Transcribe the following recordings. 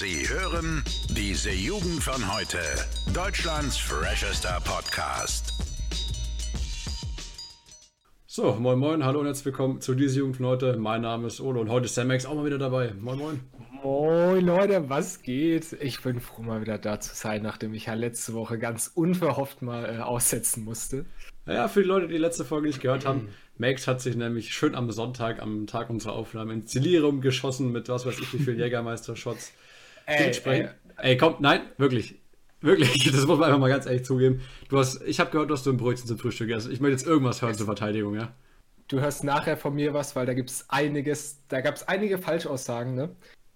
Sie hören diese Jugend von heute. Deutschlands freshester Podcast. So, moin moin, hallo und herzlich willkommen zu dieser Jugend von heute. Mein Name ist Olo und heute ist Samex auch mal wieder dabei. Moin moin. Moin Leute, was geht? Ich bin froh, mal wieder da zu sein, nachdem ich ja letzte Woche ganz unverhofft mal äh, aussetzen musste. Ja, für die Leute, die die letzte Folge nicht gehört haben, Max hat sich nämlich schön am Sonntag, am Tag unserer Aufnahme, ins Delirium geschossen mit was weiß ich wie vielen Jägermeister-Shots. Dementsprechend. Ey, komm, nein, wirklich. Wirklich, das muss man einfach mal ganz ehrlich zugeben. Du hast, ich habe gehört, dass du ein Brötchen zum Frühstück gegessen. Ich möchte jetzt irgendwas hören zur Verteidigung, ja? Du hörst nachher von mir was, weil da gibt es einiges, da gab es einige Falschaussagen, ne?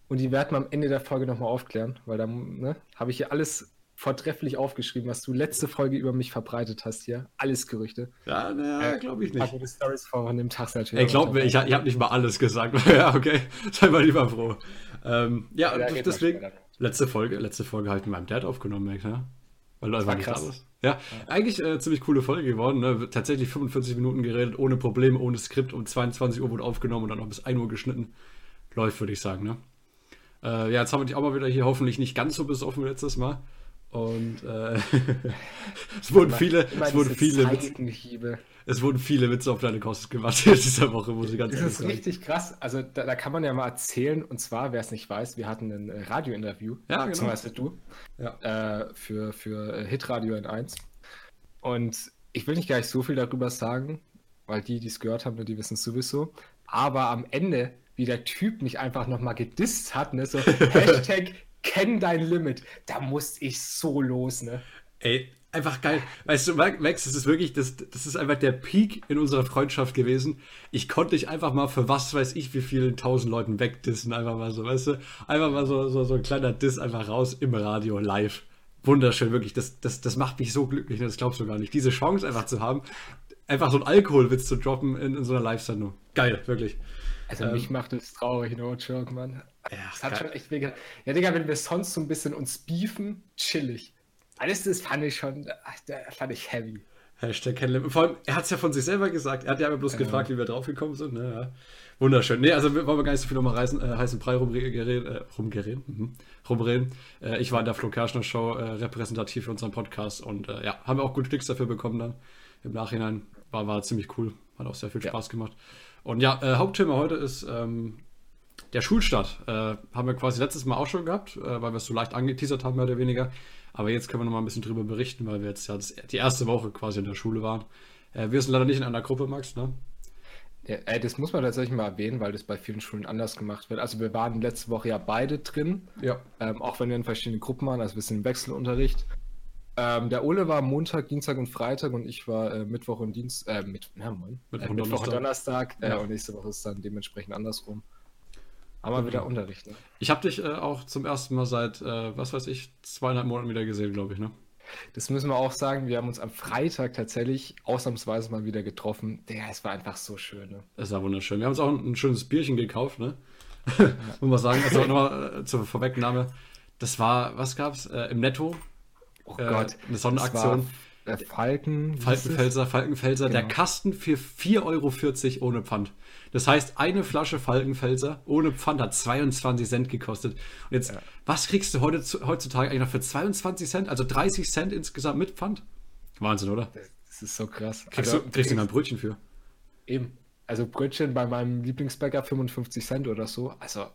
Und die werden wir am Ende der Folge nochmal aufklären, weil da ne, habe ich hier alles vortrefflich aufgeschrieben, was du letzte Folge über mich verbreitet hast hier. Alles Gerüchte. Ja, naja, äh, glaube ich nicht. Also die Stories von dem Tag natürlich. Ey, glaub mir, ich, ich habe nicht mal alles gesagt. ja, okay. Sei mal lieber froh. Ähm, ja, ja deswegen, letzte Folge, letzte Folge habe ich mit meinem Dad aufgenommen, Max, ja? Weil Leute war nicht krass. alles. Ja, ja, eigentlich äh, ziemlich coole Folge geworden. Ne? Tatsächlich 45 Minuten geredet, ohne Probleme, ohne Skript. Um 22 Uhr wurde aufgenommen und dann noch bis 1 Uhr geschnitten. Läuft, würde ich sagen, ne? Äh, ja, jetzt haben wir dich auch mal wieder hier hoffentlich nicht ganz so besoffen wie letztes Mal. Und äh, es wurden viele, es wurden viele Witze, es wurden viele Witze auf deine Kosten gemacht in dieser Woche, muss ich ganz das ehrlich sagen. Das ist richtig krass. Also da, da, kann man ja mal erzählen. Und zwar, wer es nicht weiß, wir hatten ein äh, Radiointerview, ja, genau. beziehungsweise du, ja. äh, für, für äh, Hitradio N1. Und ich will nicht gar nicht so viel darüber sagen, weil die, die es gehört haben, die wissen es sowieso. Aber am Ende, wie der Typ mich einfach nochmal gedisst hat, ne, so Hashtag kenn dein Limit. Da musste ich so los, ne? Ey, einfach geil. Weißt du, Max, das ist wirklich, das, das ist einfach der Peak in unserer Freundschaft gewesen. Ich konnte dich einfach mal für was weiß ich, wie vielen tausend Leuten wegdissen, einfach mal so, weißt du? Einfach mal so, so, so ein kleiner Diss einfach raus im Radio, live. Wunderschön, wirklich. Das, das, das macht mich so glücklich, das glaubst du gar nicht. Diese Chance einfach zu haben, einfach so einen Alkoholwitz zu droppen in, in so einer Live-Sendung. Geil, wirklich. Also ähm, mich macht es traurig, no joke, Mann. Ja, das hat schon echt weh Ja, Digga, wenn wir sonst so ein bisschen uns beefen, chillig. Alles das fand ich schon, das fand ich heavy. Hashtag Ken Vor allem, er hat es ja von sich selber gesagt. Er hat ja aber bloß ja. gefragt, wie wir draufgekommen sind. Ne? Ja. Wunderschön. Nee, also wollen wir gar nicht so viel nochmal reißen, äh, heißen Brei rumgereden, äh, rumgereden, mhm. rumreden. Äh, ich war in der Flo Kerschner Show äh, repräsentativ für unseren Podcast und äh, ja, haben wir auch gute Klicks dafür bekommen dann. Im Nachhinein war, war ziemlich cool. Hat auch sehr viel Spaß ja. gemacht. Und ja, äh, Hauptthema heute ist ähm, der Schulstart. Äh, haben wir quasi letztes Mal auch schon gehabt, äh, weil wir es so leicht angeteasert haben, mehr oder weniger. Aber jetzt können wir noch mal ein bisschen drüber berichten, weil wir jetzt ja das, die erste Woche quasi in der Schule waren. Äh, wir sind leider nicht in einer Gruppe, Max, ne? Ja, ey, das muss man tatsächlich mal erwähnen, weil das bei vielen Schulen anders gemacht wird. Also wir waren letzte Woche ja beide drin, ja. Ähm, auch wenn wir in verschiedenen Gruppen waren, also wir sind im Wechselunterricht. Ähm, der Ole war Montag, Dienstag und Freitag und ich war äh, Mittwoch und Dienstag, äh, mit, moin, Mittwoch, äh, Mittwoch und Donnerstag, äh, ja. und nächste Woche ist dann dementsprechend andersrum. Aber okay. wieder Unterricht. Ne? Ich habe dich äh, auch zum ersten Mal seit, äh, was weiß ich, zweieinhalb Monaten wieder gesehen, glaube ich, ne? Das müssen wir auch sagen. Wir haben uns am Freitag tatsächlich ausnahmsweise mal wieder getroffen. Der, es war einfach so schön. Ne? Es war wunderschön. Wir haben uns auch ein, ein schönes Bierchen gekauft, ne? Ja. Muss man sagen. Also nochmal äh, zur Vorwegnahme. Das war, was gab's? Äh, Im Netto Oh äh, Gott. Eine Sonderaktion. Der Falken. Falkenfelser, Falkenfelser. Genau. Der Kasten für 4,40 Euro ohne Pfand. Das heißt, eine Flasche Falkenfelser ohne Pfand hat 22 Cent gekostet. Und jetzt, ja. was kriegst du heute, heutzutage eigentlich noch für 22 Cent? Also 30 Cent insgesamt mit Pfand? Wahnsinn, oder? Das ist so krass. Kriegst, also, du, kriegst du ein Brötchen für? Eben. Also Brötchen bei meinem Lieblingsbäcker 55 Cent oder so. Also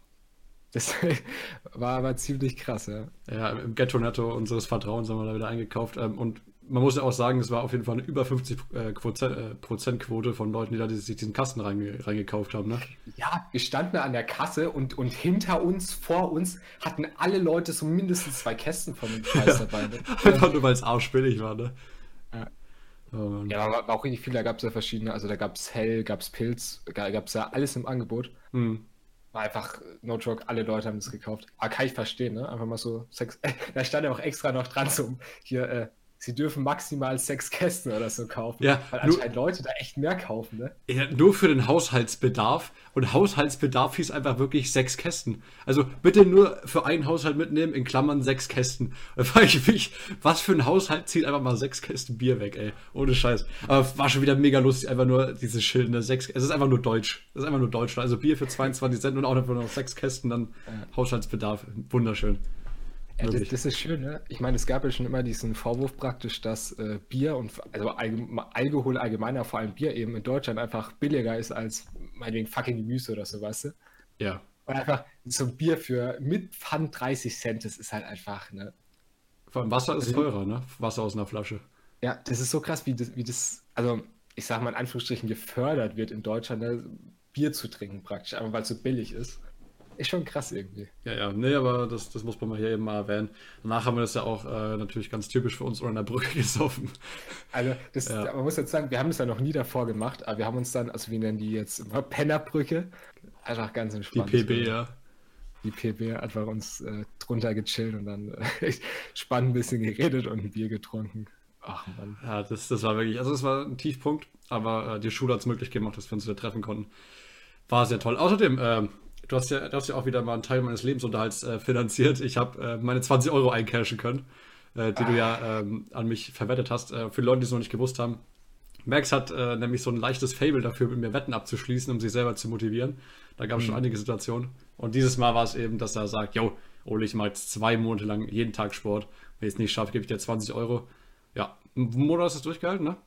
das war aber ziemlich krass, ja. Ja, im Ghetto-Netto unseres Vertrauens haben wir da wieder eingekauft. Ähm, und man muss ja auch sagen, es war auf jeden Fall eine über 50 äh, Prozentquote von Leuten, die da sich diesen Kasten reingekauft haben. Ne? Ja, wir standen an der Kasse und, und hinter uns, vor uns, hatten alle Leute so mindestens zwei Kästen von dem Scheiß dabei. Ne? Einfach nur, weil es arschbillig war, ne? Ja. Oh, ja, war, war auch richtig viel, da gab es ja verschiedene, also da gab es Hell, gab es Pilz, gab es ja alles im Angebot. Mhm. War einfach, no joke, alle Leute haben das gekauft. Aber kann ich verstehen, ne? Einfach mal so Sex. da stand ja auch extra noch dran, so hier, äh, sie dürfen maximal sechs Kästen oder so kaufen. Ja, weil nur- anscheinend Leute da echt mehr kaufen, ne? Ja, nur für den Haushaltsbedarf. Und Haushaltsbedarf hieß einfach wirklich sechs Kästen. Also bitte nur für einen Haushalt mitnehmen, in Klammern sechs Kästen. Da frage ich mich, was für ein Haushalt zieht einfach mal sechs Kästen Bier weg, ey. Ohne Scheiß. Aber war schon wieder mega lustig, einfach nur diese Schilder. Sechs, es ist einfach nur Deutsch. Es ist einfach nur Deutschland. Also Bier für 22 Cent und auch einfach noch sechs Kästen, dann Haushaltsbedarf. Wunderschön. Ja, das, das ist schön, ne? Ich meine, es gab ja schon immer diesen Vorwurf praktisch, dass äh, Bier und also allgeme- Alkohol allgemeiner, vor allem Bier eben in Deutschland einfach billiger ist als meinetwegen fucking Gemüse oder so, weißt du? Ja. Und einfach so ein Bier für mit Pfand 30 Cent, das ist halt einfach, ne? Vor allem Wasser ist teurer, ne? Wasser aus einer Flasche. Ja, das ist so krass, wie das, wie das, also ich sag mal in Anführungsstrichen gefördert wird in Deutschland, ne? Bier zu trinken praktisch, einfach weil es so billig ist. Ist schon krass irgendwie. Ja, ja, nee, aber das, das muss man mal hier eben mal erwähnen. Danach haben wir das ja auch äh, natürlich ganz typisch für uns unter der Brücke gesoffen. Also, das, Ja. man muss jetzt sagen, wir haben das ja noch nie davor gemacht, aber wir haben uns dann, also wir nennen die jetzt immer Pennerbrücke, einfach ganz Die entspannt. PB, ja. Die PB, einfach uns äh, drunter gechillt und dann äh, spannend ein bisschen geredet und ein Bier getrunken. Ach man. Ja, das, das war wirklich, also das war ein Tiefpunkt, aber äh, die Schule hat es möglich gemacht, dass wir uns wieder treffen konnten. War sehr toll. Außerdem, ähm, du, hast ja, du hast ja auch wieder mal einen Teil meines Lebensunterhalts äh, finanziert. Ich habe äh, meine 20 Euro eincashen können, äh, die du ja ähm, an mich verwettet hast. Äh, für Leute, die es noch nicht gewusst haben. Max hat äh, nämlich so ein leichtes Fable dafür, mit mir Wetten abzuschließen, um sich selber zu motivieren. Da gab es schon einige Situationen. Und dieses Mal war es eben, dass er sagt, yo, Ole, ich mache jetzt zwei Monate lang jeden Tag Sport. Wenn ich es nicht schaffe, gebe ich dir 20 Euro. Ja, einen Monat hast du es durchgehalten, ne?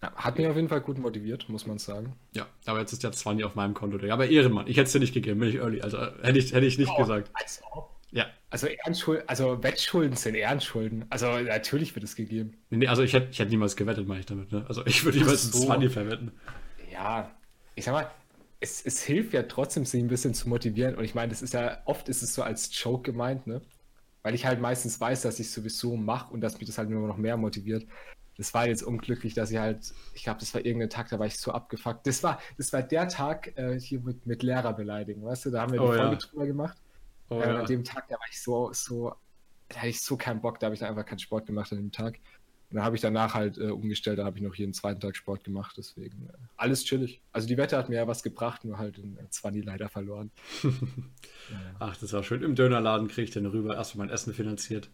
Hat mich auf jeden Fall gut motiviert, muss man sagen. Ja, aber jetzt ist ja 20 auf meinem Konto. Aber Ehrenmann, ich hätte es dir nicht gegeben, bin ich early. Also äh, hätte ich, hätte ich nicht gesagt. Also, Ja. also, Ehrenschulden, also Wettschulden sind Ehrenschulden. Also natürlich wird es gegeben. Nee, also ich hätte, ich hätte niemals gewettet, meine ich damit. Ne? Also ich würde niemals so. ein 20 verwetten. Ja, ich sag mal, es, es hilft ja trotzdem, sich ein bisschen zu motivieren. Und ich meine, das ist ja, oft ist es so als Joke gemeint, ne? Weil ich halt meistens weiß, dass ich es sowieso mache und dass mich das halt nur noch mehr motiviert. Das war jetzt unglücklich, dass ich halt, ich glaube, das war irgendein Tag, da war ich so abgefuckt. Das war, das war der Tag äh, hier mit, mit Lehrer beleidigen, weißt du? Da haben wir die Oh, ja. Folge drüber gemacht. Oh, äh, ja. An dem Tag, da war ich so, so, da hatte ich so keinen Bock, da habe ich dann einfach keinen Sport gemacht an dem Tag. Und dann habe ich danach halt äh, umgestellt, da habe ich noch jeden zweiten Tag Sport gemacht, deswegen äh, alles chillig. Also die Wette hat mir ja was gebracht, nur halt in äh, 20 leider verloren. Ach, das war schön. Im Dönerladen kriege ich den rüber, erst mein Essen finanziert.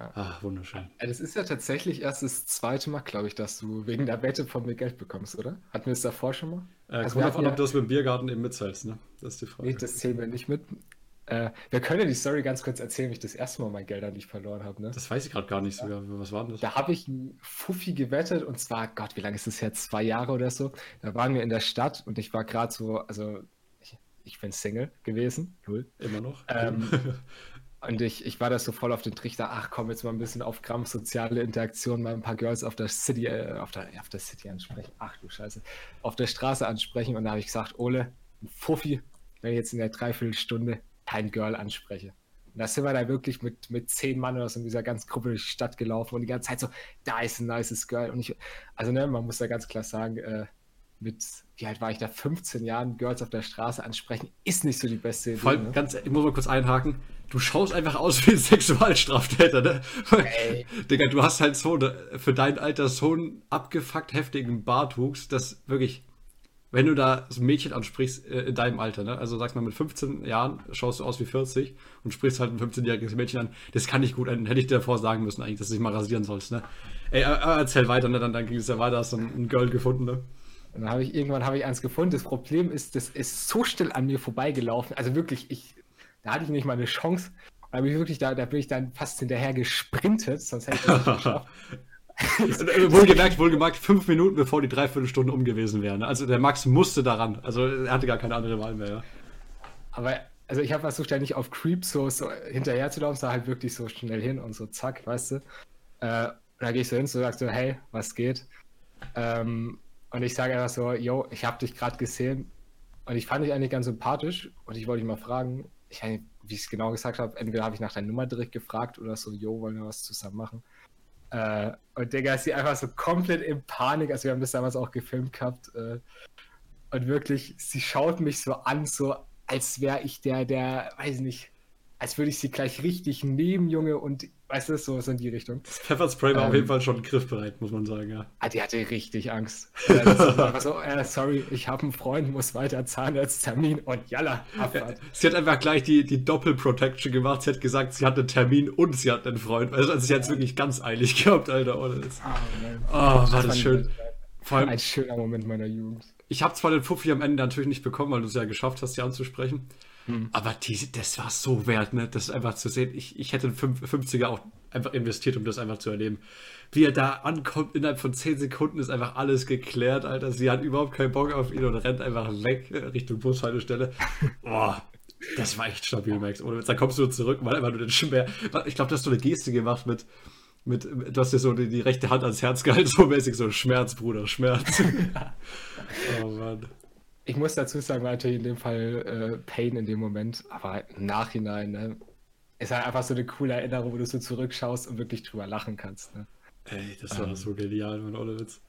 Ja. Ach, wunderschön. Ja, das ist ja tatsächlich erst das zweite Mal, glaube ich, dass du wegen der Wette von mir Geld bekommst, oder? Hatten wir es davor schon mal? Äh, Also kommt davon, ja- ob du das mit dem Biergarten eben mitzahlst, ne? Das ist die Frage. Nee, das zählen wir nicht mit. Äh, wir können ja die Story ganz kurz erzählen, wie ich das erste Mal mein Geld an dich verloren habe, ne? Das weiß ich gerade gar nicht sogar. Was war denn das? Da habe ich ein Fuffi gewettet und zwar, Gott, wie lange ist das jetzt? Zwei Jahre oder so. Da waren wir in der Stadt und ich war gerade so, also ich, ich bin Single gewesen, cool. Immer noch? Ähm, Und ich, ich war da so voll auf den Trichter, ach komm, jetzt mal ein bisschen auf Krampf, soziale Interaktion, mal ein paar Girls auf der City, äh, auf der, auf der City ansprechen. Ach du Scheiße. Auf der Straße ansprechen und da habe ich gesagt, Ole, ein Fuffi, wenn ich jetzt in der Dreiviertelstunde kein Girl anspreche. Und da sind wir da wirklich mit, mit zehn Mann oder so in dieser ganzen Gruppe durch die Stadt gelaufen und die ganze Zeit so, da ist ein nices Girl. Und ich, also ne, man muss da ganz klar sagen, äh, mit, wie alt war ich da, 15 Jahren Girls auf der Straße ansprechen, ist nicht so die beste Idee. Vor allem, ne? ganz, ich muss mal kurz einhaken, du schaust einfach aus wie ein Sexualstraftäter, ne? Ey. Digga, du hast halt so, ne, für dein Alter so einen abgefuckt heftigen Bartwuchs, dass wirklich, wenn du da so ein Mädchen ansprichst, äh, in deinem Alter, ne? Also sag mal, mit 15 Jahren schaust du aus wie 40 und sprichst halt ein 15-jähriges Mädchen an, das kann nicht gut enden. Hätte ich dir davor sagen müssen eigentlich, dass du dich mal rasieren sollst, ne? Ey, aber aber erzähl weiter, ne? Dann, dann ging es ja weiter, hast du ein, ein Girl gefunden, ne? Und dann habe ich irgendwann habe ich eins gefunden. Das Problem ist, das ist so still an mir vorbeigelaufen. Also wirklich, ich, da hatte ich nicht mal eine Chance. Da bin ich wirklich da, da bin ich dann fast hinterher gesprintet, sonst hätte ich das nicht geschafft. Äh, Wohlgemerkt, wohlgemerkt, fünf Minuten bevor die Dreiviertelstunde um gewesen wäre. Ne? Also der Max musste daran. Also er hatte gar keine andere Wahl mehr. Ja? Aber also ich habe versucht, ja nicht auf Creep so, so hinterher zu laufen, sondern halt wirklich so schnell hin und so zack, weißt du. Äh, und dann gehe ich so hin, so sagst du, hey, was geht? Ähm, und ich sage einfach so, yo, ich habe dich gerade gesehen. Und ich fand dich eigentlich ganz sympathisch. Und ich wollte dich mal fragen, ich, wie ich es genau gesagt habe, entweder habe ich nach deiner Nummer direkt gefragt oder so, yo, wollen wir was zusammen machen? Äh, und Digga, ist sie einfach so komplett in Panik, also wir haben das damals auch gefilmt gehabt, äh, und wirklich, sie schaut mich so an, so als wäre ich der, der, weiß nicht, als würde ich sie gleich richtig nehmen, Junge, und Weißt du, so in die Richtung. Das Pfefferspray war ähm, auf jeden Fall schon griffbereit, muss man sagen, ja. Ah, die hatte richtig Angst. Ja, so, äh, sorry, ich habe einen Freund, muss weiter Zahnarzttermin und jalla, Abfahrt. Sie hat einfach gleich die, die Doppel-Protection gemacht. Sie hat gesagt, sie hat einen Termin und sie hat einen Freund. Also, also sie hat es wirklich ganz eilig gehabt, Alter. Ohne das. Oh, oh war das schön. Vor allem, ein schöner Moment meiner Jugend. Ich habe zwar den Fuffi am Ende natürlich nicht bekommen, weil du es ja geschafft hast, sie anzusprechen. Hm. Aber die, das war so wert, ne? Das einfach zu sehen. Ich, ich hätte einen 50er auch einfach investiert, um das einfach zu erleben. Wie er da ankommt, innerhalb von 10 Sekunden ist einfach alles geklärt, Alter. Sie hat überhaupt keinen Bock auf ihn und rennt einfach weg Richtung Bushaltestelle. Boah, das war echt stabil, Max. Und dann kommst du zurück, weil einfach nur den Schmerz. Ich glaube, du hast so eine Geste gemacht mit, mit, du hast dir so die, die, rechte Hand ans Herz gehalten, so mäßig so Schmerz, Bruder, Schmerz. oh Mann ich muss dazu sagen, war natürlich in dem Fall äh, Pain in dem Moment, aber im Nachhinein, ne, ist halt einfach so eine coole Erinnerung, wo du so zurückschaust und wirklich drüber lachen kannst. Ne? Ey, das war ähm, so genial, mein ohne Witz.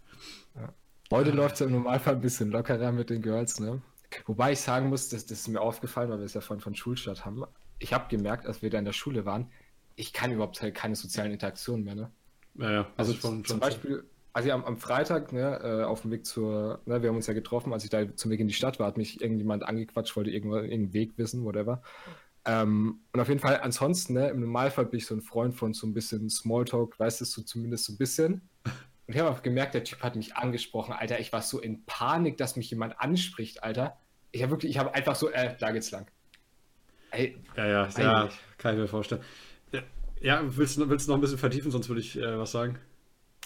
Ja. Heute ah. läuft es im Normalfall ein bisschen lockerer mit den Girls, ne? Wobei ich sagen muss, das, das ist mir aufgefallen, weil wir es ja von, von Schulstadt haben. Ich habe gemerkt, als wir da in der Schule waren, ich kann überhaupt halt keine sozialen Interaktionen mehr, ne? Ja, ja. Also schon, zum Beispiel, also am, am Freitag, ne, äh, auf dem Weg zur, ne, wir haben uns ja getroffen, als ich da zum Weg in die Stadt war, hat mich irgendjemand angequatscht, wollte irgendwo irgendeinen Weg wissen, whatever. Ähm, und auf jeden Fall, ansonsten, ne, im Normalfall bin ich so ein Freund von so ein bisschen Smalltalk, weißt du, so zumindest so ein bisschen. Und ich habe auch gemerkt, der Typ hat mich angesprochen, Alter. Ich war so in Panik, dass mich jemand anspricht, Alter. Ich habe wirklich, ich habe einfach so, äh, da geht's lang. Ey, ja, ja, ja, kann ich mir vorstellen. Ja, willst, du, willst du noch ein bisschen vertiefen, sonst würde ich äh, was sagen?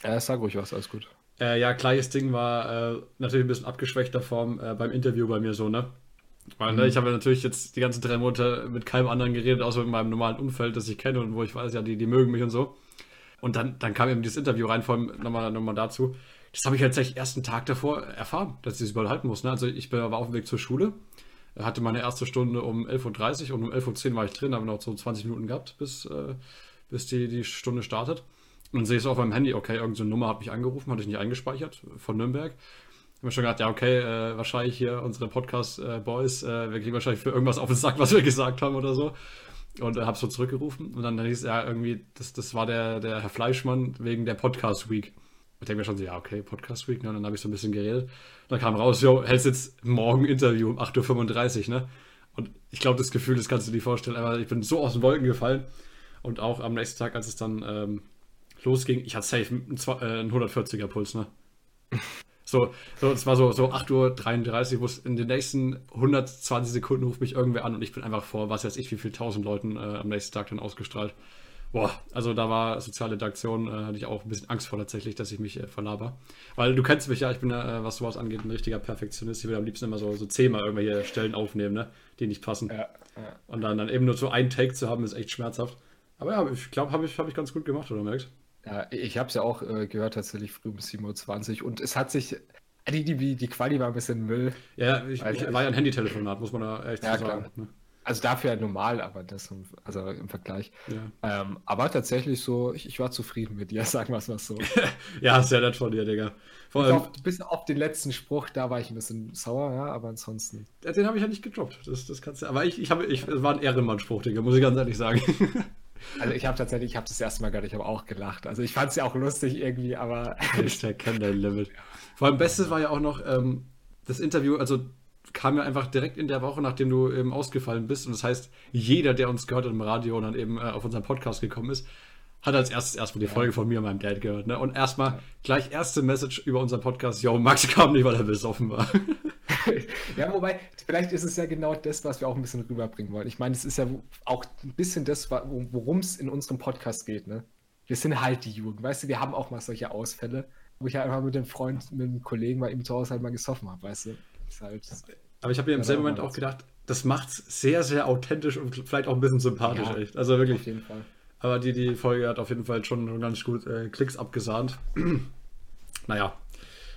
Äh, sag ruhig was, alles gut. Äh, ja, gleiches Ding war äh, natürlich ein bisschen abgeschwächter Form äh, beim Interview bei mir so, ne? Weil, ne, mhm. ich habe natürlich jetzt die ganzen drei Monate mit keinem anderen geredet, außer mit meinem normalen Umfeld, das ich kenne und wo ich weiß, ja, die, die mögen mich und so. Und dann, dann kam eben dieses Interview rein, vor allem nochmal, nochmal dazu. Das habe ich halt tatsächlich ersten Tag davor erfahren, dass ich das überall halten muss. Ne? Also ich war auf dem Weg zur Schule, hatte meine erste Stunde um 11.30 Uhr und um 11.10 Uhr war ich drin, habe noch so 20 Minuten gehabt, bis, äh, bis die, die Stunde startet. Und sehe es auf meinem Handy, okay, irgendeine Nummer hat mich angerufen, hatte ich nicht eingespeichert von Nürnberg. Ich habe mir schon gedacht, ja, okay, äh, wahrscheinlich hier unsere Podcast-Boys, äh, wir kriegen wahrscheinlich für irgendwas auf den Sack, was wir gesagt haben oder so. Und äh, habe so zurückgerufen. Und dann, dann hieß es ja irgendwie, das, das war der, der Herr Fleischmann wegen der Podcast Week. Ich denke mir schon so, ja, okay, Podcast Week, ne? Und dann habe ich so ein bisschen geredet. Und dann kam raus, jo, hältst jetzt morgen Interview um 8.35 Uhr, ne? Und ich glaube, das Gefühl, das kannst du dir vorstellen, aber ich bin so aus den Wolken gefallen. Und auch am nächsten Tag, als es dann ähm, losging, ich hatte safe einen, äh, einen 140er Puls, ne? So, so, es war so, so 8.33 Uhr, wo es in den nächsten 120 Sekunden ruft mich irgendwer an und ich bin einfach vor, was weiß ich, wie viel tausend Leuten äh, am nächsten Tag dann ausgestrahlt. Boah, also da war soziale Interaktion, äh, hatte ich auch ein bisschen Angst vor tatsächlich, dass ich mich äh, verlaber. Weil du kennst mich ja, ich bin ja, äh, was sowas angeht, ein richtiger Perfektionist. Ich will am liebsten immer so, so zehnmal irgendwelche Stellen aufnehmen, ne, die nicht passen. Ja, ja. Und dann, dann eben nur so einen Take zu haben, ist echt schmerzhaft. Aber ja, ich glaube, habe ich, hab ich ganz gut gemacht, oder merkst ja, ich habe es ja auch äh, gehört, tatsächlich früh um 7.20 Uhr und es hat sich. Die, die, die Quali war ein bisschen Müll. Ja, ich, ich war ja ein Handytelefonat, muss man da echt ja, sagen. Ne? Also dafür ja normal, aber das also im Vergleich. Ja. Ähm, aber tatsächlich so, ich, ich, war zufrieden mit dir, sagen wir es mal so. ja, sehr nett von dir, Digga. Vor allem, auf, bis auf den letzten Spruch, da war ich ein bisschen sauer, ja, aber ansonsten. Den habe ich ja nicht gedroppt. Das, das kannst du, aber ich, ich habe, ich, war ein Ehrenmann-Spruch, Digga, muss ich ganz ehrlich sagen. Also ich habe tatsächlich, ich habe das erste Mal gehört, ich habe auch gelacht. Also ich fand es ja auch lustig irgendwie, aber... Ich kenne dein Limit. Vor allem Bestes war ja auch noch ähm, das Interview, also kam ja einfach direkt in der Woche, nachdem du eben ausgefallen bist. Und das heißt, jeder, der uns gehört hat im Radio und dann eben äh, auf unseren Podcast gekommen ist, hat als erstes erstmal die Folge von mir und meinem Dad gehört. Ne? Und erstmal gleich erste Message über unseren Podcast: Yo, Max kam nicht, weil er besoffen war. ja, wobei, vielleicht ist es ja genau das, was wir auch ein bisschen rüberbringen wollen. Ich meine, es ist ja auch ein bisschen das, worum es in unserem Podcast geht. Ne? Wir sind halt die Jugend, weißt du, wir haben auch mal solche Ausfälle, wo ich halt einfach mit dem Freund, mit dem Kollegen bei ihm zu Hause halt mal gesoffen habe, weißt du. Halt, Aber ich habe mir im selben Moment auch gedacht, das macht es sehr, sehr authentisch und vielleicht auch ein bisschen sympathisch, ja, echt. Also wirklich. Auf jeden Fall. Aber die, die Folge hat auf jeden Fall schon ganz gut äh, Klicks abgesahnt. naja,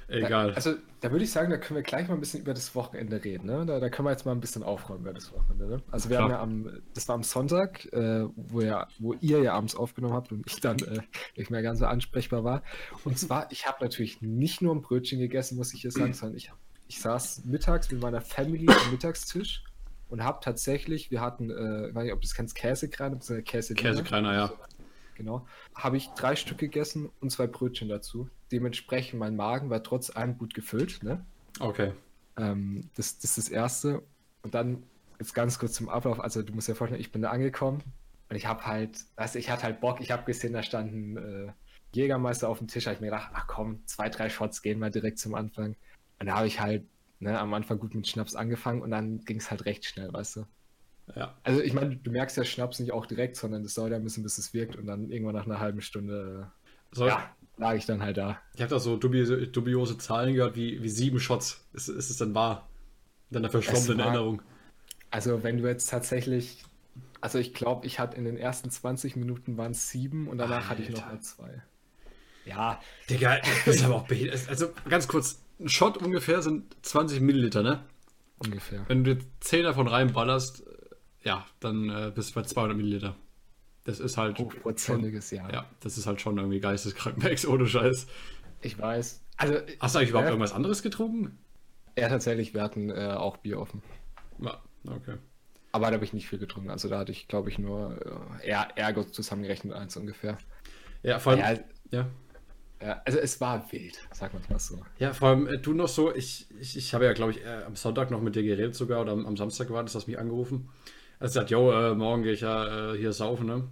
egal. Also, da würde ich sagen, da können wir gleich mal ein bisschen über das Wochenende reden. Ne? Da, da können wir jetzt mal ein bisschen aufräumen über das Wochenende. Ne? Also, wir Klar. haben ja am, das war am Sonntag, äh, wo, ja, wo ihr ja abends aufgenommen habt und ich dann äh, nicht mehr ganz so ansprechbar war. Und zwar, ich habe natürlich nicht nur ein Brötchen gegessen, muss ich hier sagen, sondern ich, ich saß mittags mit meiner Family am Mittagstisch und habe tatsächlich, wir hatten, äh, ich weiß nicht, ob du es kennst, Käsekreiner, Käse Käsekreiner, ja. genau. Habe ich drei Stück gegessen und zwei Brötchen dazu. Dementsprechend mein Magen war trotz allem gut gefüllt. Ne? Okay. Ähm, das, das ist das Erste. Und dann jetzt ganz kurz zum Ablauf. Also du musst dir vorstellen, ich bin da angekommen und ich habe halt, also ich hatte halt Bock. Ich habe gesehen, da standen äh, Jägermeister auf dem Tisch. habe ich mir gedacht, ach komm, zwei, drei Shots gehen wir direkt zum Anfang. Und da habe ich halt ne, am Anfang gut mit Schnaps angefangen und dann ging es halt recht schnell, weißt du. Ja. Also ich meine, du merkst ja Schnaps nicht auch direkt, sondern das dauert ja ein bisschen, bis es wirkt und dann irgendwann nach einer halben Stunde so, ja, lag ich dann halt da. Ich habe da so dubiose, dubiose, Zahlen gehört, wie, wie sieben Shots. Ist, ist es dann wahr? Dann der verschwommenen Erinnerung. Also wenn du jetzt tatsächlich, also ich glaube, ich hatte in den ersten 20 Minuten waren es sieben und danach Alter. hatte ich noch mal zwei. Ja. Digga, das ist aber auch behindert. Also ganz kurz, ein Shot ungefähr sind 20 Milliliter, ne? Ungefähr. Wenn du 10 davon reinballerst, ja, dann äh, bist du bei 200 Milliliter. Das ist halt. Hochprozentiges, ja. Ja, das ist halt schon irgendwie geisteskrank, Max, ohne Scheiß. Ich weiß. Also, Hast du eigentlich überhaupt irgendwas anderes getrunken? Ja, tatsächlich, wir hatten äh, auch Bier offen. Ja, okay. Aber da habe ich nicht viel getrunken. Also da hatte ich, glaube ich, nur äh, Ärger zusammengerechnet eins ungefähr. Ja, vor allem. Ja, ja. Ja, also es war wild, sag mal mal so. Ja, vor allem äh, du noch so, ich, ich, ich habe ja, glaube ich, äh, am Sonntag noch mit dir geredet sogar oder am, am Samstag war das, hast mich angerufen. Er sagt, yo, äh, morgen gehe ich ja äh, hier saufen, ne?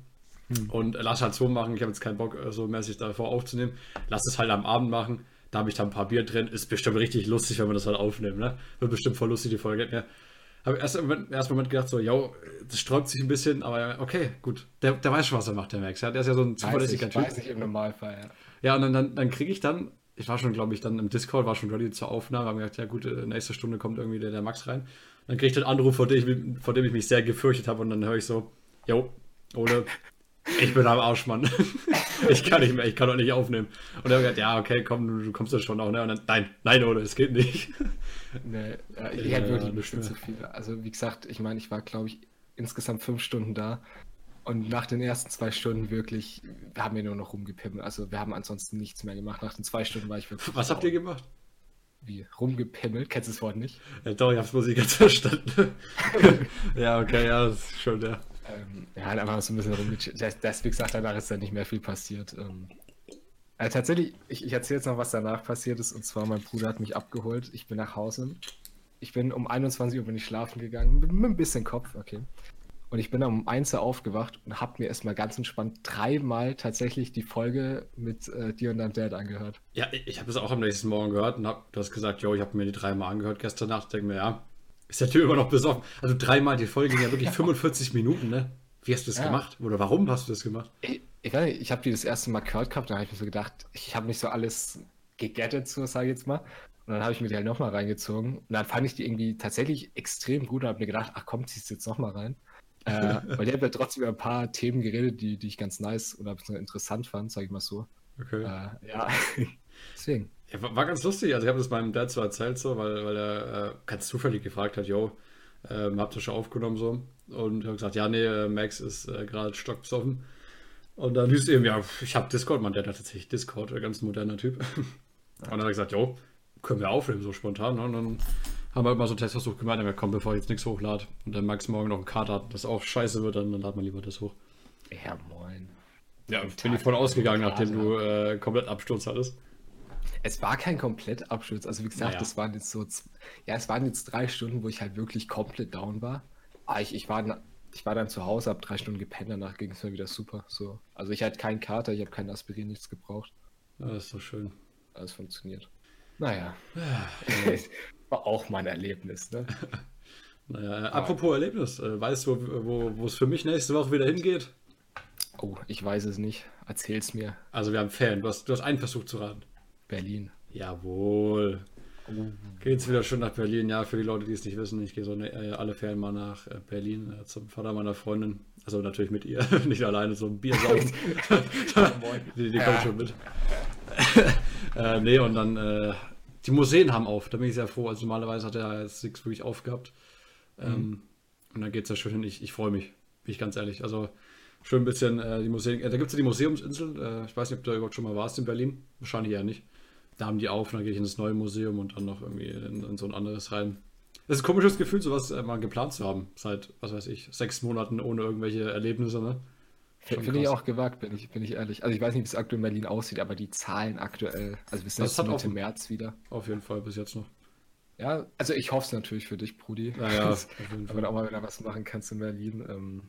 Hm. Und lass halt so machen, ich habe jetzt keinen Bock, äh, so mäßig davor aufzunehmen. Lass es halt am Abend machen. Da habe ich da ein paar Bier drin. Ist bestimmt richtig lustig, wenn wir das halt aufnehmen, ne? Wird bestimmt voll lustig, die Folge. Ja. Habe erst im ersten Moment gedacht, so, yo, das sträubt sich ein bisschen, aber okay, gut. Der, der weiß schon, was er macht, der Max. Ja? Der ist ja so ein zuverlässiger Typ. Weiß ich im Normalfall, ja. Ja, und dann, dann, dann kriege ich dann, ich war schon, glaube ich, dann im Discord, war schon ready zur Aufnahme, habe gedacht, ja gut, äh, nächste Stunde kommt irgendwie der, der Max rein. Dann kriege ich den Anruf, vor dem, ich, vor dem ich mich sehr gefürchtet habe und dann höre ich so, yo, Ole, ich bin am Arsch, Mann. ich kann nicht mehr, ich kann doch nicht aufnehmen. Und er hat gesagt, ja, okay, komm, du, kommst ja schon auch, ne? Und dann, nein, nein, Ole, es geht nicht. Nee, ja, ich ja, hätte wirklich bestimmt zu viel. Also, wie gesagt, ich meine, ich war, glaube ich, insgesamt fünf Stunden da. Und nach den ersten zwei Stunden wirklich, haben wir nur noch rumgepimmelt. Also wir haben ansonsten nichts mehr gemacht. Nach den zwei Stunden war ich wirklich. Was habt ihr gemacht? Wie? Rumgepimmelt? Kennst du das Wort nicht? Ja, doch, ich hab's bloß nicht ganz verstanden. ja, okay, ja, das ist schon der. Ähm, ja, halt einfach so ein bisschen rumgechillt. Das, das, wie gesagt, danach ist dann nicht mehr viel passiert. Ähm, also tatsächlich, ich, ich erzähle jetzt noch, was danach passiert ist. Und zwar, mein Bruder hat mich abgeholt. Ich bin nach Hause. Ich bin um 21 Uhr bin ich schlafen gegangen. Mit, mit ein bisschen Kopf, okay. Und ich bin um 1 Uhr aufgewacht und habe mir erstmal ganz entspannt dreimal tatsächlich die Folge mit äh, dir und deinem Dad angehört. Ja, ich habe es auch am nächsten Morgen gehört und hab, du hast gesagt, jo, ich habe mir die dreimal angehört gestern Nacht. Denke mir, ja, ist der Typ immer noch besoffen. Also dreimal die Folge ging ja wirklich 45 Minuten, ne? Wie hast du das ja. gemacht? Oder warum hast du das gemacht? Ich, ich ich habe die das erste Mal gehört gehabt, da habe ich mir so gedacht, ich habe nicht so alles gegettet, so sage ich jetzt mal. Und dann habe ich mir die halt nochmal reingezogen. Und dann fand ich die irgendwie tatsächlich extrem gut und habe mir gedacht, ach komm, ziehst du jetzt nochmal rein äh, weil der hat ja trotzdem über ein paar Themen geredet, die, die ich ganz nice oder interessant fand, sag ich mal so. Okay. Äh, ja, deswegen. Ja, war, war, ganz lustig. Also ich habe das meinem Dad so erzählt, so, weil, weil er äh, ganz zufällig gefragt hat, yo, ähm, habt ihr schon aufgenommen so? Und ich habe gesagt, ja, nee, äh, Max ist äh, gerade stockbesoffen. Und dann hieß es eben, ja, ich habe Discord, mein Dad hat tatsächlich Discord, ein ganz moderner Typ. Und dann hat er gesagt, jo, können wir aufnehmen, so spontan. Ne? Und dann haben wir halt mal so einen Testversuch gemacht, aber komm, bevor ich jetzt nichts hochlade und dann Max morgen noch einen Kater hat, das auch scheiße wird, dann, dann laden wir lieber das hoch. Ja, moin. Ja, bin ich voll ausgegangen, nachdem du äh, komplett Absturz hattest. Es war kein komplett Absturz. Also wie gesagt, naja. das waren jetzt so, ja, es waren jetzt drei Stunden, wo ich halt wirklich komplett down war. Aber ich, ich, war, ich war dann zu Hause, habe drei Stunden gepennt, danach ging es mir wieder super. So. Also ich hatte keinen Kater, ich habe keinen Aspirin, nichts gebraucht. Ja, das ist doch schön. Alles funktioniert. Naja. Ja, war auch mein Erlebnis. Ne? naja, apropos Erlebnis, äh, weißt du, wo, wo es für mich nächste Woche wieder hingeht? Oh, ich weiß es nicht. Erzähl's mir. Also wir haben Fan. Du hast, du hast einen Versuch zu raten. Berlin. Jawohl. Oh. Geht's wieder schon nach Berlin? Ja, für die Leute, die es nicht wissen, ich gehe so ne, äh, alle Ferien mal nach äh, Berlin äh, zum Vater meiner Freundin. Also natürlich mit ihr, nicht alleine, so ein Bier saufen. die die kommt schon mit. äh, nee, und dann äh, die Museen haben auf, da bin ich sehr froh. Also normalerweise hat er jetzt nichts wirklich aufgehabt. Ähm, mhm. und dann geht es ja schön hin. Ich, ich freue mich, bin ich ganz ehrlich. Also schön ein bisschen äh, die Museen. Äh, da gibt es ja die Museumsinsel. Äh, ich weiß nicht, ob du da überhaupt schon mal warst in Berlin. Wahrscheinlich eher nicht. Da haben die auf, und dann gehe ich in das neue Museum und dann noch irgendwie in, in so ein anderes rein. Das ist ein komisches Gefühl, sowas äh, mal geplant zu haben. Seit, was weiß ich, sechs Monaten ohne irgendwelche Erlebnisse, ne? Finde ich auch gewagt, bin ich, bin ich ehrlich. Also ich weiß nicht, wie es aktuell in Berlin aussieht, aber die Zahlen aktuell, also wir sind Das jetzt Mitte März wieder. Auf jeden Fall bis jetzt noch. Ja, also ich hoffe es natürlich für dich, Brudi. Naja, dass- wenn du auch mal wieder was machen kannst in Berlin. Ähm,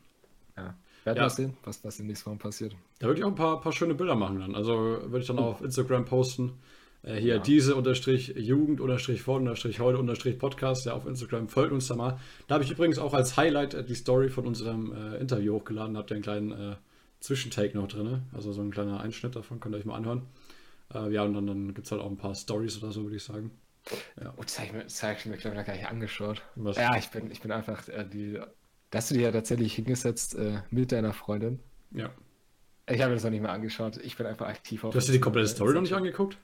ja, werden Ja. wir sehen, was, was in nächsten Wochen passiert. Da würde ich auch ein paar, paar schöne Bilder machen dann. Also würde ich dann auch auf Instagram posten. Äh, hier Ja. diese unterstrich Jugend unterstrich vor unterstrich heute unterstrich Podcast. Ja, auf Instagram folgt uns da mal. Da habe ich übrigens auch als Highlight äh, die Story von unserem äh, Interview hochgeladen. Habt ihr einen kleinen äh, Zwischentake noch drin. Also so ein kleiner Einschnitt davon könnt ihr euch mal anhören. Äh, ja, und dann, dann gibt es halt auch ein paar Stories oder so, würde ich sagen. Ja. Oh, das habe ich mir, hab ich mir glaube ich, gar nicht angeschaut. Was? Ja, ich bin, ich bin einfach äh, die. Da hast du dir ja tatsächlich hingesetzt äh, mit deiner Freundin. ja. Ich habe mir das noch nicht mehr angeschaut. Ich bin einfach aktiv auf. Du hast dir die komplette. Story noch nicht angeguckt?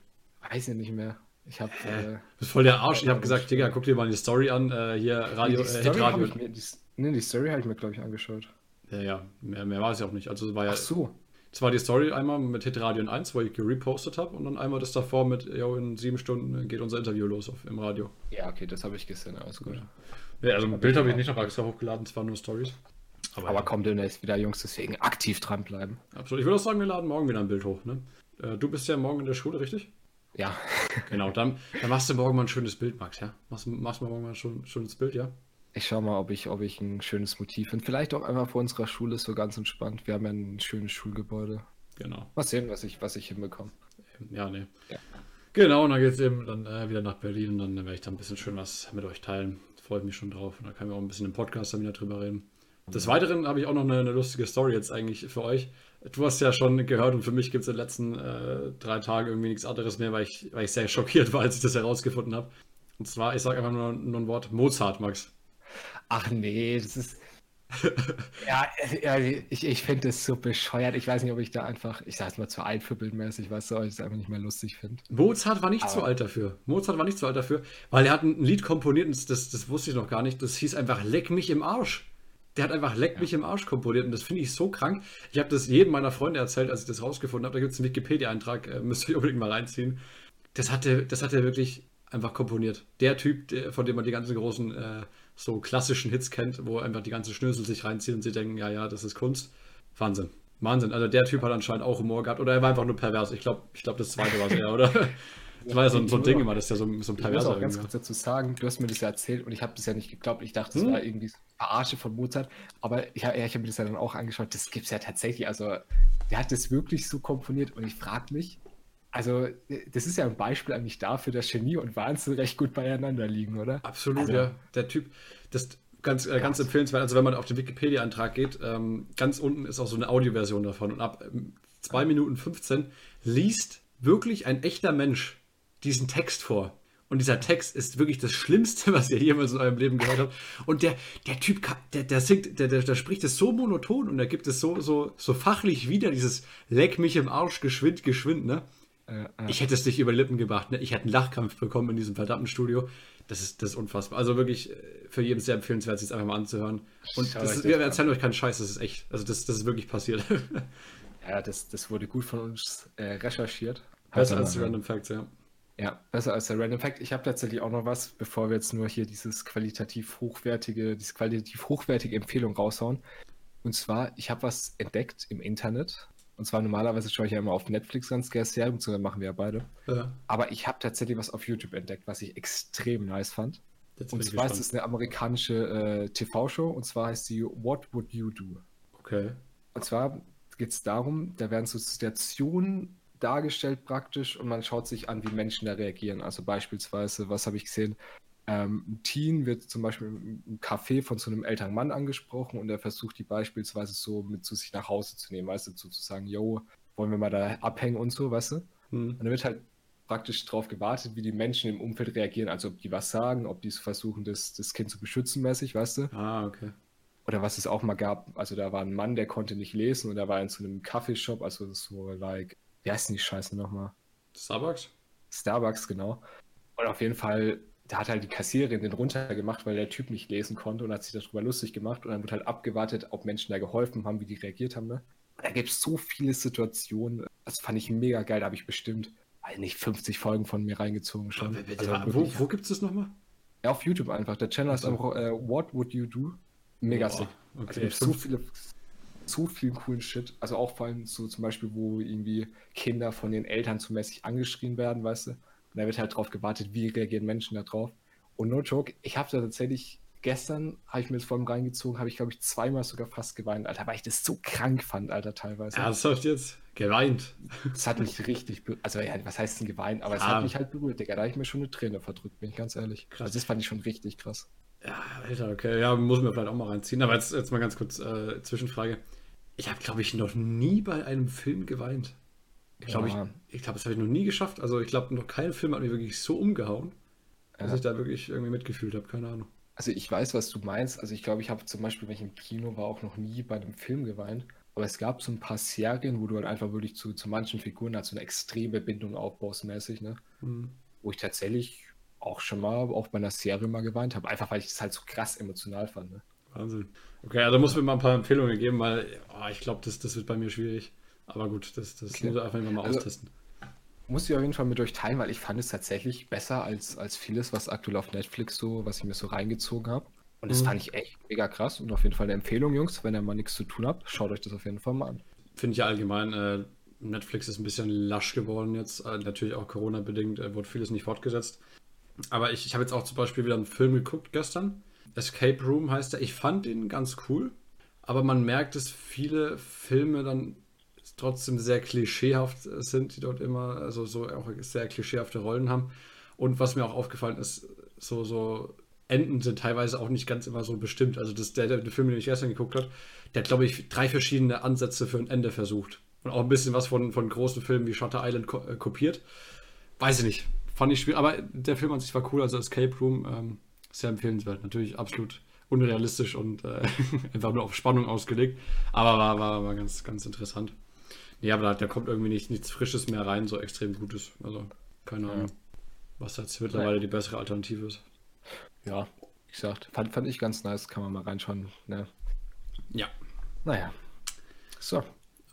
Weiß ich nicht mehr. Ich habe. Äh, Du bist voll der Arsch. Ich habe Ja, gesagt, Digga, guck dir mal die Story an. Äh, hier Radio, die äh, Story habe Hitradio. ich mir. Die, nee, die Story habe ich mir, glaube ich, angeschaut. Ja, ja, mehr, mehr war es ja auch nicht. Also es war ja, Ach so. es war die Story einmal mit Hitradio 1, wo ich gerepostet habe und dann einmal das davor mit, jo, in sieben Stunden geht unser Interview los auf, im Radio. Ja, okay, das habe ich gesehen. Alles gut. Ja, also ein Bild habe ich nicht noch extra hochgeladen, es waren nur Stories. Aber, Aber kommt demnächst wieder, Jungs, deswegen aktiv dranbleiben. absolut. Ich würde auch sagen, wir laden morgen wieder ein Bild hoch. Ne? Äh, Du bist ja morgen in der Schule, richtig? Ja. Genau, dann, dann machst du morgen mal ein schönes Bild, Max, ja? Machst, machst mal morgen mal ein schön- schönes Bild, ja? Ich schau mal, ob ich, ob ich ein schönes Motiv finde. Vielleicht auch einfach vor unserer Schule, ist so ganz entspannt. Wir haben ja ein schönes Schulgebäude. Genau. Mal sehen, was ich, was ich hinbekomme. Ja, nee. Ja. Genau, und dann geht es eben dann äh, wieder nach Berlin und dann werde ich da ein bisschen schön was mit euch teilen. Freue mich schon drauf. Und da können wir auch ein bisschen im Podcast dann wieder drüber reden. Des Weiteren habe ich auch noch eine, eine lustige Story jetzt eigentlich für euch. Du hast ja schon gehört und für mich gibt es in den letzten äh, drei Tagen irgendwie nichts anderes mehr, weil ich, weil ich sehr schockiert war, als ich das herausgefunden habe. Und zwar, ich sage einfach nur, nur ein Wort, Mozart, Max. Ach nee, das ist. ja, ja, ich, ich finde das so bescheuert. Ich weiß nicht, ob ich da einfach, ich sag's mal zu einfürbildmäßig, weißt du, ob ich es einfach nicht mehr lustig finde. Mozart war nicht Aber- zu alt dafür. Mozart war nicht zu alt dafür, weil er hat ein Lied komponiert, und das, das wusste ich noch gar nicht. Das hieß einfach Leck mich im Arsch. Der hat einfach Leck mich im Arsch komponiert und das finde ich so krank. Ich habe das jedem meiner Freunde erzählt, als ich das rausgefunden habe. Da gibt es einen Wikipedia-Eintrag, äh, müsst ihr unbedingt mal reinziehen. Das hat er, das hat er wirklich einfach komponiert. Der Typ, der, von dem man die ganzen großen, äh, so klassischen Hits kennt, wo einfach die ganzen Schnösel sich reinziehen und sie denken, ja, ja, das ist Kunst. Wahnsinn. Wahnsinn. Also der Typ hat anscheinend auch Humor gehabt. Oder er war einfach nur pervers. Ich glaube, ich glaub, das zweite war es eher, oder? Das war ja so, ein- so ein Ding immer, das ist ja so, ein- so ein Ich muss perverser auch ganz irgendwie. kurz dazu sagen, du hast mir das ja erzählt und ich habe das ja nicht geglaubt. Ich dachte, das Hm? war irgendwie so eine Verarsche von Mozart. Aber ich, ja, ich habe mir das ja dann auch angeschaut. Das gibt es ja tatsächlich. Also, der hat das wirklich so komponiert und ich frage mich, also, das ist ja ein Beispiel eigentlich dafür, dass Genie und Wahnsinn recht gut beieinander liegen, oder? Absolut, Also- ja. Der Typ, das ganz, äh, ganz empfehlenswert. Also wenn man auf den Wikipedia-Eintrag geht, ähm, ganz unten ist auch so eine Audioversion davon. Und ab ähm, 2 Minuten 15 liest wirklich ein echter Mensch diesen Text vor. Und dieser Text ist wirklich das Schlimmste, was ihr jemals in eurem Leben gehört habt. Und der, der Typ, der, der singt, der, der, der spricht es so monoton und er gibt es so, so, so fachlich wieder, dieses Leck mich im Arsch, geschwind, geschwind, ne? Äh, äh, Ich hätte es nicht über Lippen gebracht. Ne? Ich hätte einen Lachkampf bekommen in diesem verdammten Studio. Das ist, das ist unfassbar. Also wirklich äh, für jeden sehr empfehlenswert, sich das einfach mal anzuhören. Und das ist, wir an. erzählen euch keinen Scheiß, das ist echt. Also das, das ist wirklich passiert. ja, das, das wurde gut von uns äh, recherchiert. Besser als Random Facts, ja. Ja, besser als der Random Fact. Ich habe tatsächlich auch noch was, bevor wir jetzt nur hier dieses qualitativ hochwertige, diese qualitativ hochwertige Empfehlung raushauen. Und zwar, ich habe was entdeckt im Internet. Und zwar normalerweise schaue ich ja immer auf Netflix ganz gerne Serien, beziehungsweise machen wir ja beide. ja. Aber ich habe tatsächlich was auf YouTube entdeckt, was ich extrem nice fand. Jetzt Und zwar ist es eine amerikanische äh, TV-Show und zwar heißt sie What Would You Do? Okay. Und zwar geht es darum, da werden so Situationen dargestellt praktisch und man schaut sich an, wie Menschen da reagieren. Also beispielsweise, was habe ich gesehen? Ähm, ein Teen wird zum Beispiel im Café von so einem älteren Mann angesprochen und er versucht die beispielsweise so mit zu sich nach Hause zu nehmen, weißt du, zu, zu sagen, yo, wollen wir mal da abhängen und so, weißt du? Hm. Und dann wird halt praktisch darauf gewartet, wie die Menschen im Umfeld reagieren, also ob die was sagen, ob die versuchen, das, das Kind zu beschützen mäßig, weißt du? Ah, okay. Oder was es auch mal gab, also da war ein Mann, der konnte nicht lesen und er war in so einem Kaffeeshop, also so like, wie heißt denn die Scheiße nochmal? Starbucks? Starbucks, genau. Und auf jeden Fall, da hat halt die Kassiererin den runtergemacht, weil der Typ nicht lesen konnte und hat sich darüber lustig gemacht und dann wird halt abgewartet, ob Menschen da geholfen haben, wie die reagiert haben. Ne? Da gibt es so viele Situationen, das fand ich mega geil, da habe ich bestimmt, weiß nicht, 50 Folgen von mir reingezogen schon. Also wo wirklich- wo gibt es das nochmal? ja, auf YouTube einfach. Der Channel so. einfach äh, What Would You Do? Mega sick. okay. Also, so viele so viel coolen Shit. Also auch vor allem so zum Beispiel, wo irgendwie Kinder von den Eltern zu mäßig angeschrien werden, weißt du? Und da wird halt drauf gewartet, wie reagieren Menschen da drauf. Und no joke, ich habe da tatsächlich gestern, habe ich mir das vor allem reingezogen, habe ich glaube ich zweimal sogar fast geweint, Alter, weil ich das so krank fand, Alter, teilweise. Ernsthaft jetzt? Geweint? Das hat mich richtig, also ja, was heißt denn geweint, aber es Ah. hat mich halt berührt, Digga, da habe ich mir schon eine Träne verdrückt, bin ich ganz ehrlich. Krass. Also das fand ich schon richtig krass. Ja, Alter, okay. Ja, muss mir vielleicht auch mal reinziehen. Aber jetzt, jetzt mal ganz kurz äh, Zwischenfrage. Ich habe, glaube ich, noch nie bei einem Film geweint. Ich glaube, Ja. ich, ich glaube, das habe ich noch nie geschafft. Also ich glaube, noch kein Film hat mich wirklich so umgehauen, dass Ja. ich da wirklich irgendwie mitgefühlt habe. Keine Ahnung. Also ich weiß, was du meinst. Also ich glaube, ich habe zum Beispiel, wenn ich im Kino war, auch noch nie bei einem Film geweint. Aber es gab so ein paar Serien, wo du halt einfach wirklich zu, zu manchen Figuren halt so eine extreme Bindung aufbaust mäßig, ne? Hm. Wo ich tatsächlich auch schon mal, auch bei einer Serie mal geweint habe. Einfach weil ich es halt so krass emotional fand, ne? Wahnsinn. Okay, also muss mir mal ein paar Empfehlungen geben, weil oh, ich glaube, das, das wird bei mir schwierig. Aber gut, das, das Okay. muss ich einfach immer mal Also- austesten. Muss ich auf jeden Fall mit euch teilen, weil ich fand es tatsächlich besser als, als vieles, was aktuell auf Netflix so, was ich mir so reingezogen habe. Und das Mhm. fand ich echt mega krass und auf jeden Fall eine Empfehlung, Jungs. Wenn ihr mal nichts zu tun habt, schaut euch das auf jeden Fall mal an. Finde ich ja allgemein, äh, Netflix ist ein bisschen lasch geworden jetzt. Äh, natürlich auch Corona-bedingt äh, wurde vieles nicht fortgesetzt. Aber ich, ich habe jetzt auch zum Beispiel wieder einen Film geguckt gestern. Escape Room heißt er. Ich fand ihn ganz cool. Aber man merkt, dass viele Filme dann trotzdem sehr klischeehaft sind, die dort immer, also so auch sehr klischeehafte Rollen haben. Und was mir auch aufgefallen ist, so, so Enden sind teilweise auch nicht ganz immer so bestimmt. Also das, der, der Film, den ich gestern geguckt habe, der hat, glaube ich, drei verschiedene Ansätze für ein Ende versucht. Und auch ein bisschen was von, von großen Filmen wie Shutter Island ko äh, kopiert. Weiß ich nicht. Fand ich schwierig. Aber der Film an sich war cool. Also Escape Room, ähm, sehr empfehlenswert. Natürlich absolut unrealistisch und äh, einfach nur auf Spannung ausgelegt. Aber war, war, war ganz, ganz interessant. Nee, aber da, da kommt irgendwie nicht, nichts Frisches mehr rein, so extrem Gutes. Also, keine Ahnung. Was jetzt mittlerweile die bessere Alternative ist. Ja, wie gesagt, fand, fand ich ganz nice, kann man mal reinschauen. Ne? Ja. Naja. So,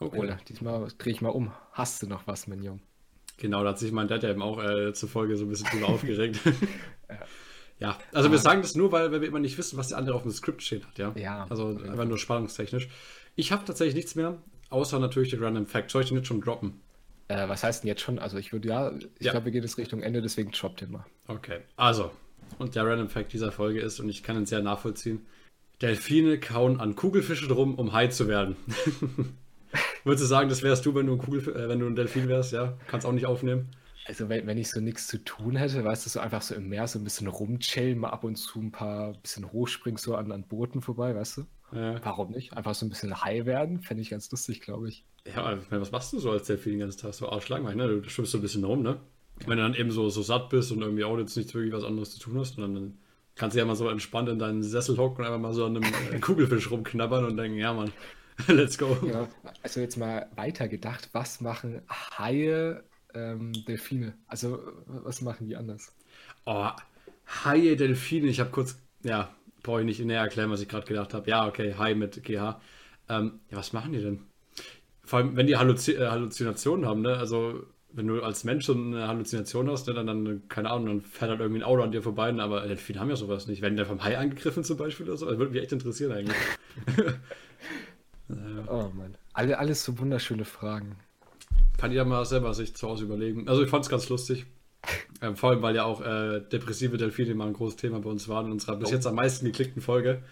Okay. Ole, diesmal drehe ich mal um. Hast du noch was, mein Junge? Genau, da hat sich mein Dad ja eben auch äh, zur Folge so ein bisschen drüber aufgeregt. ja, also wir sagen das nur, weil, weil wir immer nicht wissen, was der andere auf dem Skript stehen hat, ja? Ja. Also einfach nur spannungstechnisch. Ich habe tatsächlich nichts mehr, außer natürlich den Random Fact. Soll ich den jetzt schon droppen? Äh, was heißt denn jetzt schon? Also ich würde ja, ich Ja. glaube, wir gehen jetzt Richtung Ende, deswegen droppt den mal. Okay, also, und der Random Fact dieser Folge ist, und ich kann ihn sehr nachvollziehen, Delfine kauen an Kugelfische drum, um Hai zu werden. Würdest du sagen, das wärst du, wenn du ein, Kugel, äh, wenn du ein Delfin wärst, ja? Kannst auch nicht aufnehmen. Also wenn, wenn ich so nichts zu tun hätte, weißt du, so einfach so im Meer so ein bisschen rumchillen, mal ab und zu ein paar bisschen hochspringen, so an, an Booten vorbei, weißt du? Äh, Warum nicht? Einfach so ein bisschen high werden, fände ich ganz lustig, glaube ich. ja, was machst du so als Delfin den ganzen Tag? So arschlangweilig, ne? Du schwimmst so ein bisschen rum, ne? Wenn du dann eben so, so satt bist und irgendwie auch jetzt nicht wirklich was anderes zu tun hast, und dann kannst du ja mal so entspannt in deinen Sessel hocken und einfach mal so an einem Kugelfisch rumknabbern und denken, ja, Mann, let's go. Ja, also jetzt mal weiter gedacht, was machen Haie, ähm, Delfine? Also was machen die anders? Oh, Haie, Delfine. Ich habe kurz, ja, brauche ich nicht näher erklären, was ich gerade gedacht habe. Ja, okay, Hai mit GH. Ähm, ja, was machen die denn? Vor allem, wenn die Halluzi äh, Halluzinationen haben, ne? Also, wenn du als Mensch so eine Halluzination hast, ne? dann, dann, keine Ahnung, dann fährt halt irgendwie ein Auto an dir vorbei, ne? aber Delfine haben ja sowas nicht. Werden der vom Hai angegriffen zum Beispiel oder so? Das würde mich echt interessieren eigentlich. Oh Mann. Alle, alles so wunderschöne Fragen. Kann jeder mal selber sich zu Hause überlegen. Also ich fand es ganz lustig. Ähm, vor allem, weil ja auch äh, depressive Delfine mal ein großes Thema bei uns waren in unserer bis Oh. jetzt am meisten geklickten Folge.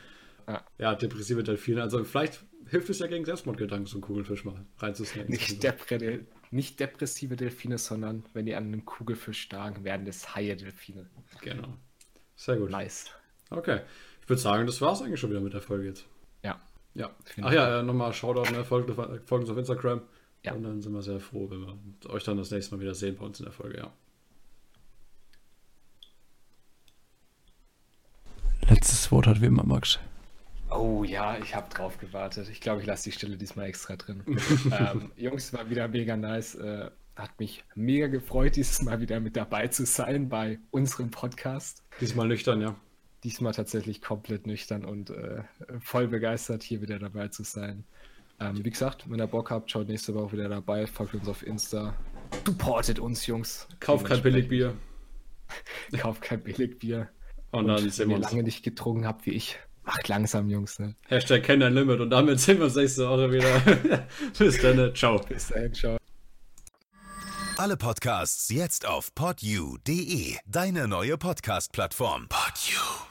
Ja. Ja, depressive Delfine. Also vielleicht hilft es ja gegen Selbstmordgedanken, so einen Kugelfisch mal reinzusnacken. Nicht, depre nicht depressive Delfine, sondern wenn die an einem Kugelfisch starren, werden das Haie-Delfine. Genau. Sehr gut. Nice. Okay. Ich würde sagen, das war es eigentlich schon wieder mit der Folge jetzt. Ja. Ja. Ach ja, äh, nochmal Shoutout, ne? folgt, folgt uns auf Instagram. Ja. Und dann sind wir sehr froh, wenn wir euch dann das nächste Mal wieder sehen bei uns in der Folge, ja. Letztes Wort hat wie immer Max. Oh ja, ich habe drauf gewartet. Ich glaube, ich lasse die Stille diesmal extra drin. ähm, Jungs, war wieder mega nice. Äh, hat mich mega gefreut, dieses Mal wieder mit dabei zu sein bei unserem Podcast. Diesmal nüchtern, ja. Diesmal tatsächlich komplett nüchtern und äh, voll begeistert, hier wieder dabei zu sein. Ähm, wie gesagt, wenn ihr Bock habt, schaut nächste Woche wieder dabei, folgt uns auf Insta. Supportet uns, Jungs. Kauft kein Billigbier. Kauft kein Billigbier. Oh nein, und wenn ihr lange nicht getrunken habt wie ich, macht langsam, Jungs. Ne? Hashtag kennt ein Limit und damit sehen wir uns nächste Woche wieder. Bis dann, ne? ciao. Bis dahin, ciao. Alle Podcasts jetzt auf podyou.de, deine neue Podcast-Plattform. Podyou.